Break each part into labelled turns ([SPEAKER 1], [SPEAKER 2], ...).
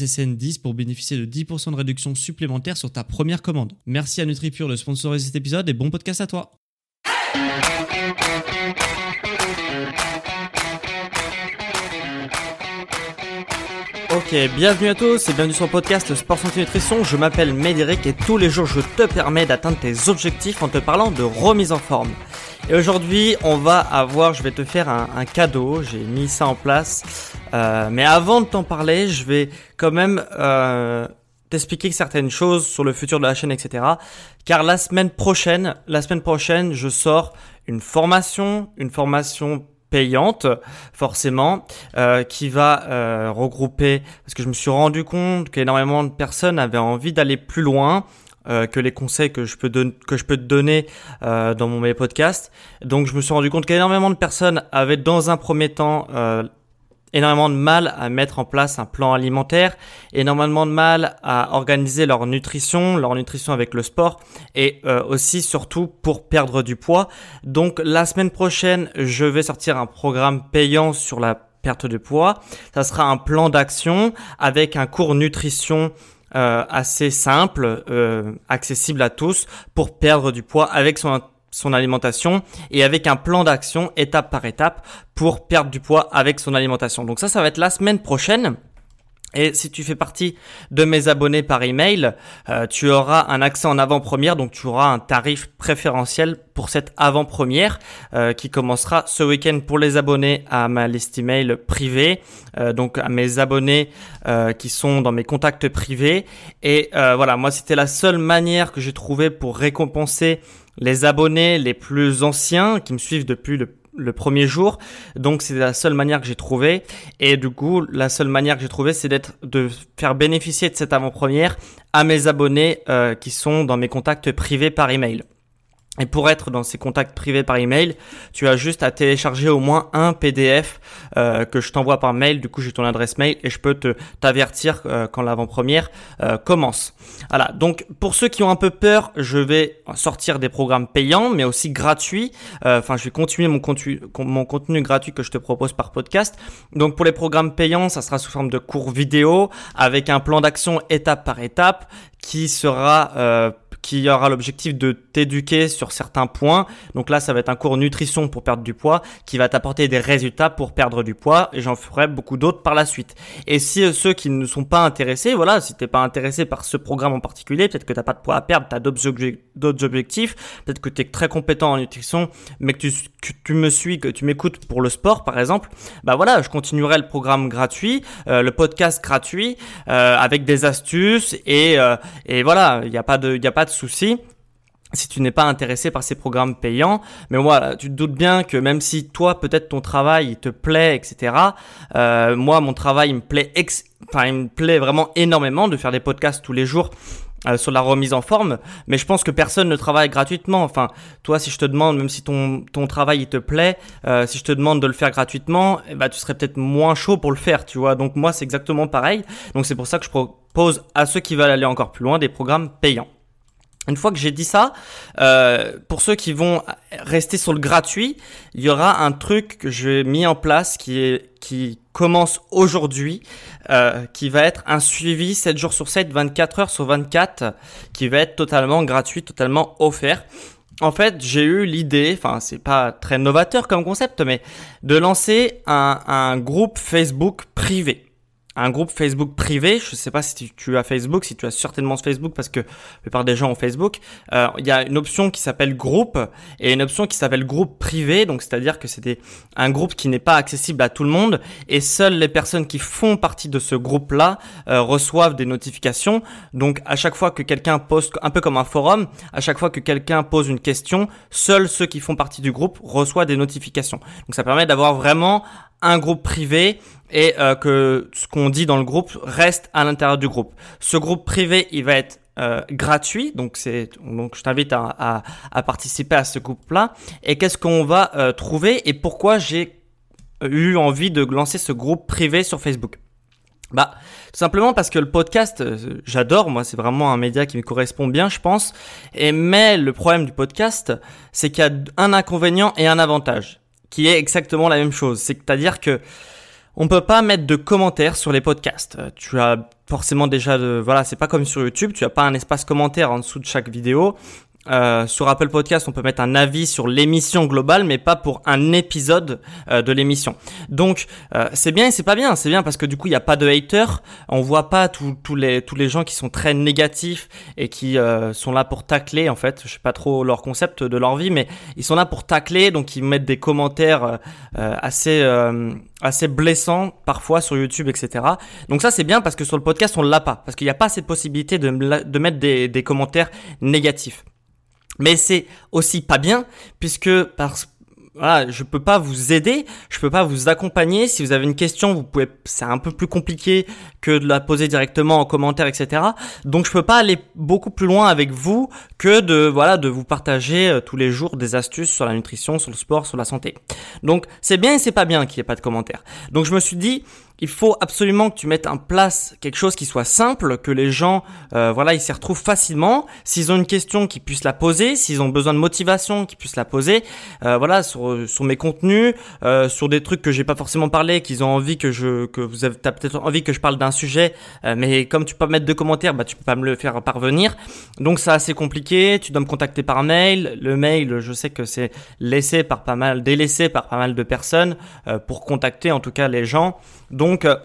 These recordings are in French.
[SPEAKER 1] SSN10 pour bénéficier de 10% de réduction supplémentaire sur ta première commande. Merci à NutriPure de sponsoriser cet épisode et bon podcast à toi. Ok, bienvenue à tous et bienvenue sur le podcast Sport Santé Nutrition. Je m'appelle Médéric et tous les jours je te permets d'atteindre tes objectifs en te parlant de remise en forme. Et aujourd'hui, on va avoir, je vais te faire un, cadeau. J'ai mis ça en place. Euh, mais avant de t'en parler, je vais quand même euh, t'expliquer certaines choses sur le futur de la chaîne, etc. Car la semaine prochaine, la semaine prochaine, je sors une formation, une formation payante forcément euh, qui va euh, regrouper parce que je me suis rendu compte qu'énormément de personnes avaient envie d'aller plus loin euh, que les conseils que je peux que je peux te donner euh, dans mon mes podcasts donc je me suis rendu compte qu'énormément de personnes avaient dans un premier temps euh, énormément de mal à mettre en place un plan alimentaire, énormément de mal à organiser leur nutrition, leur nutrition avec le sport et euh, aussi surtout pour perdre du poids. Donc la semaine prochaine, je vais sortir un programme payant sur la perte de poids. Ça sera un plan d'action avec un cours nutrition euh, assez simple, euh, accessible à tous pour perdre du poids avec son son alimentation et avec un plan d'action étape par étape pour perdre du poids avec son alimentation. Donc ça, ça va être la semaine prochaine. Et si tu fais partie de mes abonnés par email, euh, tu auras un accès en avant-première, donc tu auras un tarif préférentiel pour cette avant-première euh, qui commencera ce week-end pour les abonnés à ma liste email privée, euh, donc à mes abonnés qui sont dans mes contacts privés. Et voilà, moi c'était la seule manière que j'ai trouvé pour récompenser les abonnés les plus anciens qui me suivent depuis le, premier jour. Donc c'est la seule manière que j'ai trouvé. Et du coup, la seule manière que j'ai trouvé, c'est d'être de faire bénéficier de cette avant-première à mes abonnés euh, qui sont dans mes contacts privés par email. Et pour être dans ces contacts privés par email, tu as juste à télécharger au moins un PDF euh, que je t'envoie par mail. Du coup, j'ai ton adresse mail et je peux te t'avertir euh, quand l'avant-première euh, commence. Voilà. Donc, pour ceux qui ont un peu peur, je vais sortir des programmes payants, mais aussi gratuits. Enfin, je vais continuer mon contenu, mon contenu gratuit que je te propose par podcast. Donc, pour les programmes payants, ça sera sous forme de cours vidéo avec un plan d'action étape par étape qui sera qui aura l'objectif de t'éduquer sur certains points. Donc là, ça va être un cours nutrition pour perdre du poids qui va t'apporter des résultats pour perdre du poids et j'en ferai beaucoup d'autres par la suite. Et si euh, ceux qui ne sont pas intéressés, voilà, si t'es pas intéressé par ce programme en particulier, peut-être que t'as pas de poids à perdre, t'as d'autres objectifs, peut-être que tu es très compétent en nutrition, mais que tu, que tu me suis, que tu m'écoutes pour le sport par exemple, bah voilà, je continuerai le programme gratuit, euh, le podcast gratuit, euh, avec des astuces et, euh, et voilà, il n'y a pas de, il a pas de souci si tu n'es pas intéressé par ces programmes payants. Mais voilà, tu te doutes bien que même si toi, peut-être ton travail il te plaît, etc. Euh, moi, mon travail il me plaît, ex enfin, il me plaît vraiment énormément de faire des podcasts tous les jours. Euh, sur la remise en forme, mais je pense que personne ne travaille gratuitement. Enfin, toi, si je te demande, même si ton, ton travail il te plaît, euh, si je te demande de le faire gratuitement, eh ben, tu serais peut-être moins chaud pour le faire, tu vois. Donc moi, c'est exactement pareil. Donc c'est pour ça que je propose à ceux qui veulent aller encore plus loin des programmes payants. Une fois que j'ai dit ça, euh, pour ceux qui vont rester sur le gratuit, il y aura un truc que j'ai mis en place qui commence aujourd'hui, euh, qui va être un suivi 7 jours sur 7, 24 heures sur 24, qui va être totalement gratuit, totalement offert. En fait, j'ai eu l'idée, enfin c'est pas très novateur comme concept, mais de lancer un groupe Facebook privé. Un groupe Facebook privé. Je ne sais pas si tu as Facebook, si tu as certainement Facebook parce que la plupart des gens ont Facebook. Euh, il y a une option qui s'appelle groupe et une option qui s'appelle groupe privé. Donc c'est-à-dire que c'était un groupe qui n'est pas accessible à tout le monde et seules les personnes qui font partie de ce groupe-là euh, reçoivent des notifications. Donc à chaque fois que quelqu'un poste, un peu comme un forum, à chaque fois que quelqu'un pose une question, seuls ceux qui font partie du groupe reçoivent des notifications. Donc ça permet d'avoir vraiment un groupe privé et euh, que ce qu'on dit dans le groupe reste à l'intérieur du groupe. Ce groupe privé, il va être euh, gratuit, donc c'est donc je t'invite à, à, à, participer à ce groupe-là. Et qu'est-ce qu'on va euh, trouver et pourquoi j'ai eu envie de lancer ce groupe privé sur Facebook? Bah tout simplement parce que le podcast, j'adore, moi c'est vraiment un média qui me correspond bien, je pense. Et mais le problème du podcast, c'est qu'il y a un inconvénient et un avantage, qui est exactement la même chose. C'est-à-dire que on peut pas mettre de commentaires sur les podcasts. Euh, tu as forcément déjà de, voilà, c'est pas comme sur YouTube, tu as pas un espace commentaire en dessous de chaque vidéo. Euh, sur Apple Podcast, on peut mettre un avis sur l'émission globale, mais pas pour un épisode euh, de l'émission. Donc, euh, c'est bien et c'est pas bien. C'est bien parce que du coup, il n'y a pas de haters. On voit pas tous les tous les gens qui sont très négatifs et qui sont là pour tacler. En fait, je sais pas trop leur concept de leur vie, mais ils sont là pour tacler. Donc, ils mettent des commentaires assez assez blessants parfois sur YouTube, etc. Donc ça, c'est bien parce que sur le podcast, on l'a pas parce qu'il n'y a pas cette possibilité de, de mettre des, des commentaires négatifs. Mais c'est aussi pas bien puisque parce voilà, je peux pas vous aider, je peux pas vous accompagner. Si vous avez une question, vous pouvez, c'est un peu plus compliqué que de la poser directement en commentaire, etc. Donc je peux pas aller beaucoup plus loin avec vous que de, voilà, de vous partager euh, tous les jours des astuces sur la nutrition, sur le sport, sur la santé. Donc c'est bien et c'est pas bien qu'il n'y ait pas de commentaires. Donc je me suis dit, il faut absolument que tu mettes en place quelque chose qui soit simple, que les gens, euh, voilà, ils s'y retrouvent facilement. S'ils ont une question, qu'ils puissent la poser. S'ils ont besoin de motivation, qu'ils puissent la poser. Euh, voilà, sur, sur mes contenus, euh, sur des trucs que j'ai pas forcément parlé, qu'ils ont envie que je, que vous avez peut-être envie que je parle d'un sujet, euh, mais comme tu peux pas mettre de commentaires, bah tu peux pas me le faire parvenir. Donc c'est assez compliqué. Tu dois me contacter par mail. Le mail, je sais que c'est laissé par pas mal, délaissé par pas mal de personnes euh, pour contacter en tout cas les gens. Donc, euh,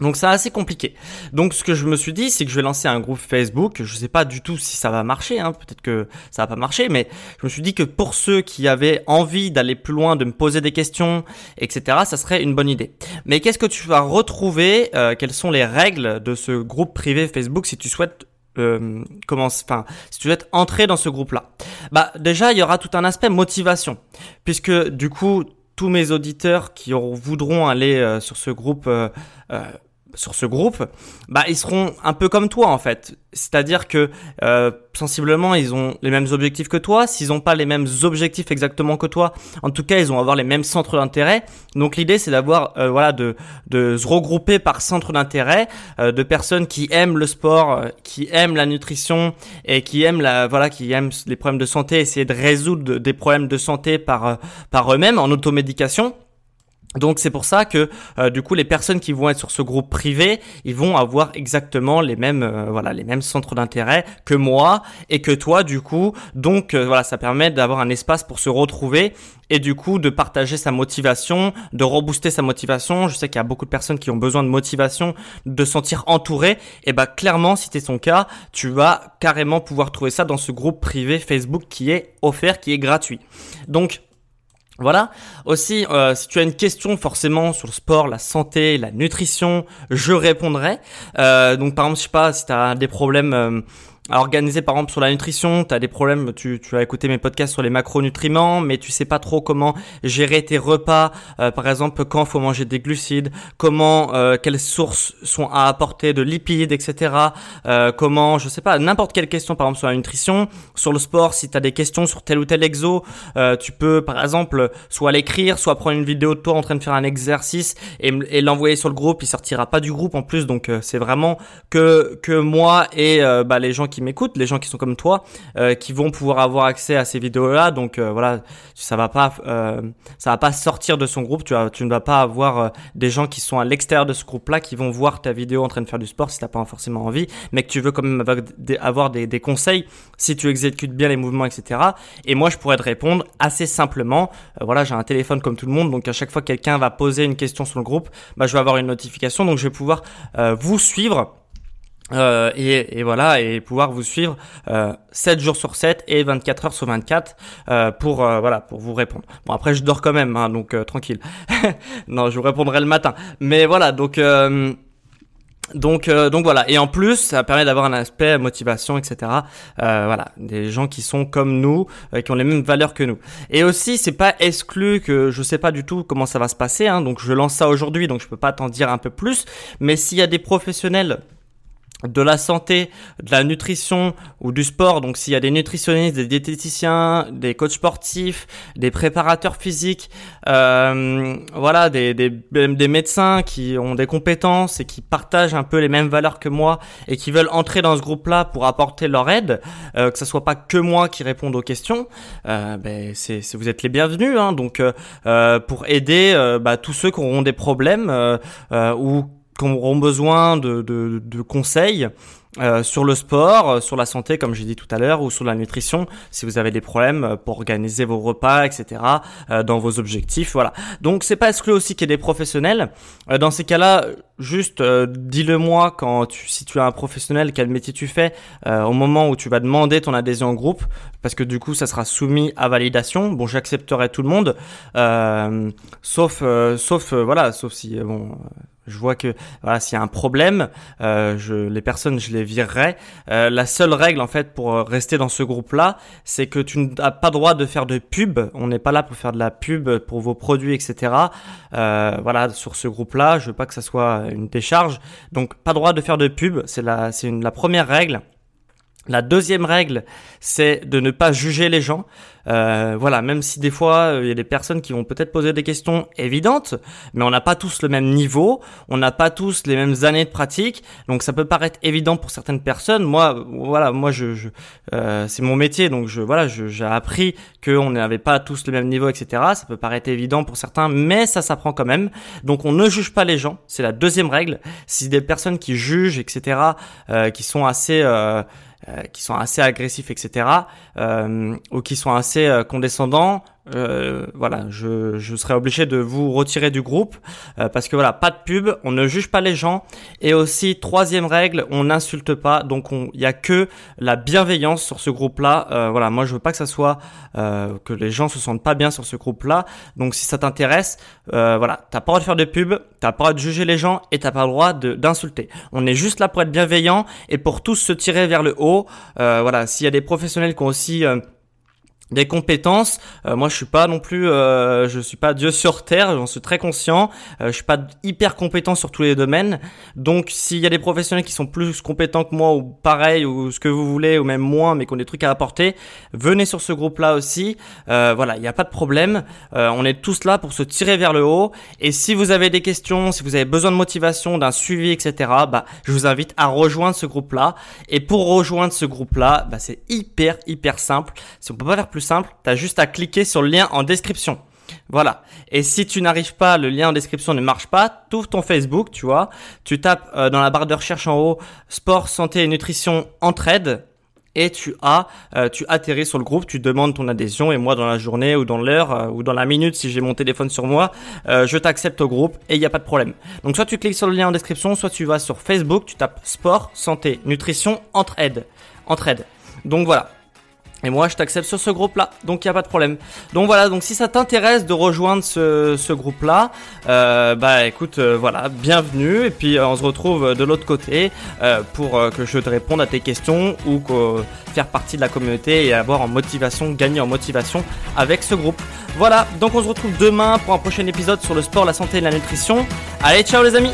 [SPEAKER 1] donc c'est assez compliqué. Donc ce que je me suis dit, c'est que je vais lancer un groupe Facebook. Je sais pas du tout si ça va marcher. Hein. Peut-être que ça va pas marcher, mais je me suis dit que pour ceux qui avaient envie d'aller plus loin, de me poser des questions, etc., ça serait une bonne idée. Mais qu'est-ce que tu vas retrouver euh, Quelles sont les règles de ce groupe privé Facebook si tu souhaites euh, si tu entrer dans ce groupe-là, bah déjà il y aura tout un aspect motivation, puisque du coup tous mes auditeurs qui voudront aller euh, sur ce groupe euh, euh, sur ce groupe, bah ils seront un peu comme toi en fait. C'est-à-dire que euh, sensiblement ils ont les mêmes objectifs que toi. S'ils n'ont pas les mêmes objectifs exactement que toi, en tout cas ils vont avoir les mêmes centres d'intérêt. Donc l'idée c'est d'avoir euh, voilà de de se regrouper par centre d'intérêt euh, de personnes qui aiment le sport, euh, qui aiment la nutrition et qui aiment la voilà qui aiment les problèmes de santé, essayer de résoudre des problèmes de santé par euh, par eux-mêmes en automédication. Donc c'est pour ça que euh, du coup les personnes qui vont être sur ce groupe privé, ils vont avoir exactement les mêmes euh, voilà les mêmes centres d'intérêt que moi et que toi du coup. Donc euh, voilà, ça permet d'avoir un espace pour se retrouver et du coup de partager sa motivation, de rebooster sa motivation. Je sais qu'il y a beaucoup de personnes qui ont besoin de motivation, de se sentir entouré et bah clairement si c'est ton cas, tu vas carrément pouvoir trouver ça dans ce groupe privé Facebook qui est offert, qui est gratuit. Donc voilà. Aussi, euh, si tu as une question forcément sur le sport, la santé, la nutrition, je répondrai. Euh, donc par exemple, je sais pas si tu des problèmes euh, organiser par exemple sur la nutrition, tu as des problèmes, tu, tu as écouté mes podcasts sur les macronutriments, mais tu sais pas trop comment gérer tes repas, euh, par exemple quand faut manger des glucides, comment, euh, quelles sources sont à apporter de lipides, etc. Euh, comment, je sais pas, n'importe quelle question par exemple sur la nutrition, sur le sport, si tu as des questions sur tel ou tel exo, euh, tu peux par exemple soit l'écrire, soit prendre une vidéo de toi en train de faire un exercice et, l'envoyer sur le groupe, il sortira pas du groupe en plus, donc euh, c'est vraiment que, que moi et bah, les gens qui qui m'écoutent, les gens qui sont comme toi, euh, qui vont pouvoir avoir accès à ces vidéos-là. Donc euh, voilà, ça va pas, euh, ça va pas sortir de son groupe. Tu, tu ne vas pas avoir des gens qui sont à l'extérieur de ce groupe-là qui vont voir ta vidéo en train de faire du sport si t'as pas forcément envie, mais que tu veux quand même avoir des, des conseils si tu exécutes bien les mouvements, etc. Et moi, je pourrais te répondre assez simplement. voilà, j'ai un téléphone comme tout le monde, donc à chaque fois que quelqu'un va poser une question sur le groupe, bah, je vais avoir une notification, donc je vais pouvoir vous suivre euh, et, et, voilà et pouvoir vous suivre euh, 7 jours sur 7 et 24 heures sur 24 euh, pour euh, voilà pour vous répondre. Bon après je dors quand même hein, donc euh, tranquille. non, je vous répondrai le matin. Mais voilà, donc donc, donc voilà. Et en plus, ça permet d'avoir un aspect motivation, etc. voilà, des gens qui sont comme nous, qui ont les mêmes valeurs que nous. Et aussi, c'est pas exclu que je sais pas du tout comment ça va se passer. Hein, donc, je lance ça aujourd'hui, donc je peux pas t'en dire un peu plus. Mais s'il y a des professionnels de la santé, de la nutrition ou du sport. Donc s'il y a des nutritionnistes, des diététiciens, des coachs sportifs, des préparateurs physiques, euh, voilà, des, des, des, médecins qui ont des compétences et qui partagent un peu les mêmes valeurs que moi et qui veulent entrer dans ce groupe-là pour apporter leur aide, euh, que ce soit pas que moi qui réponde aux questions, euh, ben c'est, vous êtes les bienvenus. Hein, donc euh, pour aider euh, bah, tous ceux qui auront des problèmes ou qui auront besoin de, de, de conseils euh, sur le sport, euh, sur la santé, comme j'ai dit tout à l'heure, ou sur la nutrition, si vous avez des problèmes euh, pour organiser vos repas, etc., dans vos objectifs, voilà. Donc c'est pas exclu aussi qu'il y ait des professionnels. dans ces cas-là, juste dis-le moi quand tu, si tu as un professionnel, quel métier tu fais, au moment où tu vas demander ton adhésion au groupe, parce que du coup ça sera soumis à validation. Bon, j'accepterai tout le monde, sauf, sauf voilà, sauf si bon je vois que voilà, s'il y a un problème, euh, je, les personnes, je les virerai. Euh, la seule règle en fait pour euh, rester dans ce groupe-là, c'est que tu n'as pas droit de faire de pub. On n'est pas là pour faire de la pub pour vos produits, etc. Euh, voilà, sur ce groupe-là, je veux pas que ça soit une décharge. Donc pas droit de faire de pub. C'est la, c'est la première règle. La deuxième règle, c'est de ne pas juger les gens. Euh, voilà, même si des fois il y a des personnes qui vont peut-être poser des questions évidentes, mais on n'a pas tous le même niveau, on n'a pas tous les mêmes années de pratique, donc ça peut paraître évident pour certaines personnes. Moi, voilà, moi je, euh, c'est mon métier, donc je voilà, j'ai appris qu'on n'avait pas tous le même niveau, etc. Ça peut paraître évident pour certains, mais ça s'apprend quand même. Donc on ne juge pas les gens, c'est la deuxième règle. Si des personnes qui jugent, etc., euh, qui sont assez euh, euh, qui sont assez agressifs, etc., euh, ou qui sont assez euh, condescendants, euh, voilà, je, je serai obligé de vous retirer du groupe euh, parce que voilà, pas de pub, on ne juge pas les gens et aussi troisième règle, on n'insulte pas, donc il y a que la bienveillance sur ce groupe-là. Euh, voilà, moi je veux pas que ça soit que les gens se sentent pas bien sur ce groupe-là. Donc si ça t'intéresse, voilà, t'as pas le droit de faire de pub, t'as pas le droit de juger les gens et t'as pas le droit d'insulter. On est juste là pour être bienveillant et pour tous se tirer vers le haut. voilà, s'il y a des professionnels qui ont aussi des compétences. Euh, moi, je suis pas non plus, euh, je suis pas Dieu sur terre. J'en suis très conscient. Euh, je suis pas hyper compétent sur tous les domaines. Donc, s'il y a des professionnels qui sont plus compétents que moi ou pareil ou ce que vous voulez ou même moins, mais qui ont des trucs à apporter, venez sur ce groupe-là aussi. Euh, voilà, il n'y a pas de problème. on est tous là pour se tirer vers le haut. Et si vous avez des questions, si vous avez besoin de motivation, d'un suivi, etc., bah, je vous invite à rejoindre ce groupe-là. Et pour rejoindre ce groupe-là, bah, c'est hyper hyper simple. Si on peut pas faire plus simple, tu as juste à cliquer sur le lien en description. Voilà. Et si tu n'arrives pas, le lien en description ne marche pas, tu ouvres ton Facebook, tu vois, tu tapes euh, dans la barre de recherche en haut sport, santé et nutrition entraide et tu as euh, tu atterris sur le groupe, tu demandes ton adhésion et moi dans la journée ou dans l'heure euh, ou dans la minute si j'ai mon téléphone sur moi, je t'accepte au groupe et il n'y a pas de problème. Donc soit tu cliques sur le lien en description, soit tu vas sur Facebook, tu tapes sport, santé, nutrition, entraide. Entraide. Donc voilà. Et moi, je t'accepte sur ce groupe-là, donc il n'y a pas de problème. Donc voilà, donc si ça t'intéresse de rejoindre ce, ce groupe-là, euh, bah écoute, euh, voilà, bienvenue. Et puis on se retrouve de l'autre côté euh, pour euh, que je te réponde à tes questions ou faire partie de la communauté et avoir en motivation, gagner en motivation avec ce groupe. Voilà, donc on se retrouve demain pour un prochain épisode sur le sport, la santé et la nutrition. Allez, ciao les amis